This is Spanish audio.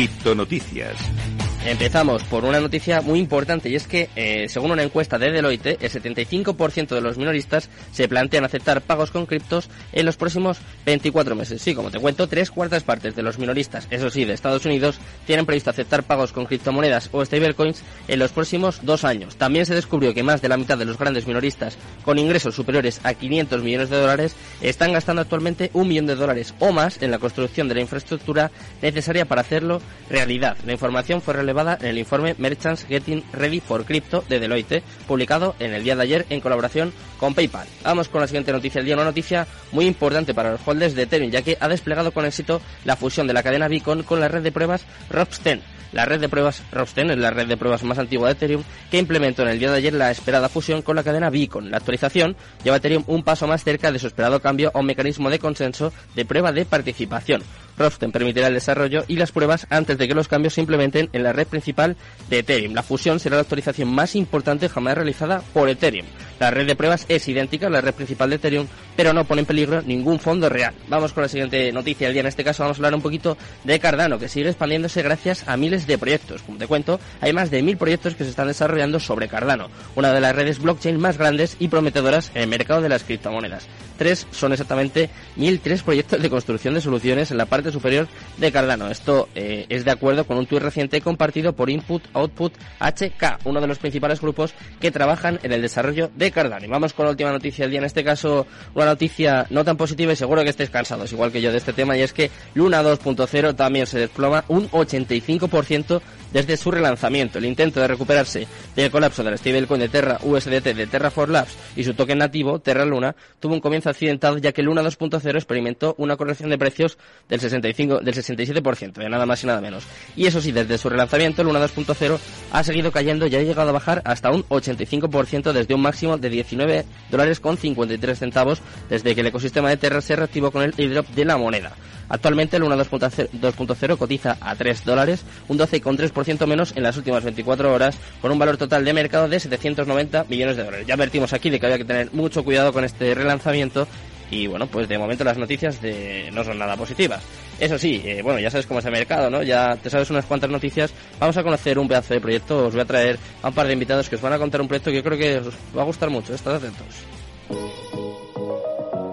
Cripto Noticias. Empezamos por una noticia muy importante y es que, eh, según una encuesta de Deloitte, el 75% de los minoristas se plantean aceptar pagos con criptos en los próximos 24 meses. Sí, como te cuento, tres cuartas partes de los minoristas, eso sí, de Estados Unidos, tienen previsto aceptar pagos con criptomonedas o stablecoins en los próximos dos años. También se descubrió que más de la mitad de los grandes minoristas con ingresos superiores a 500 millones de dólares están gastando actualmente un millón de dólares o más en la construcción de la infraestructura necesaria para hacerlo realidad. La información fue relevada en el informe Merchants Getting Ready for Crypto de Deloitte, publicado en el día de ayer en colaboración con PayPal. Vamos con la siguiente noticia del día, una noticia muy importante para los holders de Ethereum, ya que ha desplegado con éxito la fusión de la cadena Beacon con la red de pruebas Rocksten. La red de pruebas Rocksten es la red de pruebas más antigua de Ethereum que implementó en el día de ayer la esperada fusión con la cadena Beacon. La actualización lleva a Ethereum un paso más cerca de su esperado cambio a un mecanismo de consenso de prueba de participación. Rosten permitirá el desarrollo y las pruebas antes de que los cambios se implementen en la red principal de Ethereum. La fusión será la actualización más importante jamás realizada por Ethereum. La red de pruebas es idéntica a la red principal de Ethereum, pero no pone en peligro ningún fondo real. Vamos con la siguiente noticia del día. En este caso vamos a hablar un poquito de Cardano, que sigue expandiéndose gracias a miles de proyectos. Como te cuento, hay más de mil proyectos que se están desarrollando sobre Cardano, una de las redes blockchain más grandes y prometedoras en el mercado de las criptomonedas. Tres son exactamente tres proyectos de construcción de soluciones en la parte superior de Cardano. Esto eh, es de acuerdo con un tuit reciente compartido por Input Output HK, uno de los principales grupos que trabajan en el desarrollo de Cardano. Y vamos con la última noticia del día, en este caso una noticia no tan positiva y seguro que estéis cansados, igual que yo, de este tema, y es que Luna 2.0 también se desploma un 85% desde su relanzamiento. El intento de recuperarse del colapso del stablecoin de Terra USDT de Terra for Labs y su token nativo, Terra Luna, tuvo un comienzo accidentado ya que Luna 2.0 experimentó una corrección de precios del 65, del 67%, de nada más y nada menos. Y eso sí, desde su relanzamiento, Luna 2.0 ha seguido cayendo y ha llegado a bajar hasta un 85% desde un máximo de 19 dólares con 53 centavos desde que el ecosistema de Terra se reactivó con el airdrop de la moneda. Actualmente Luna 2.0 cotiza a 3 dólares, un 12,3% menos en las últimas 24 horas, con un valor total de mercado de 790 millones de dólares. Ya advertimos aquí de que había que tener mucho cuidado con este relanzamiento y bueno, pues de momento las noticias de, no son nada positivas. Eso sí, eh, bueno, ya sabes cómo es el mercado, ¿no? Ya te sabes unas cuantas noticias. Vamos a conocer un pedazo de proyecto. Os voy a traer a un par de invitados que os van a contar un proyecto que yo creo que os va a gustar mucho. Estad atentos.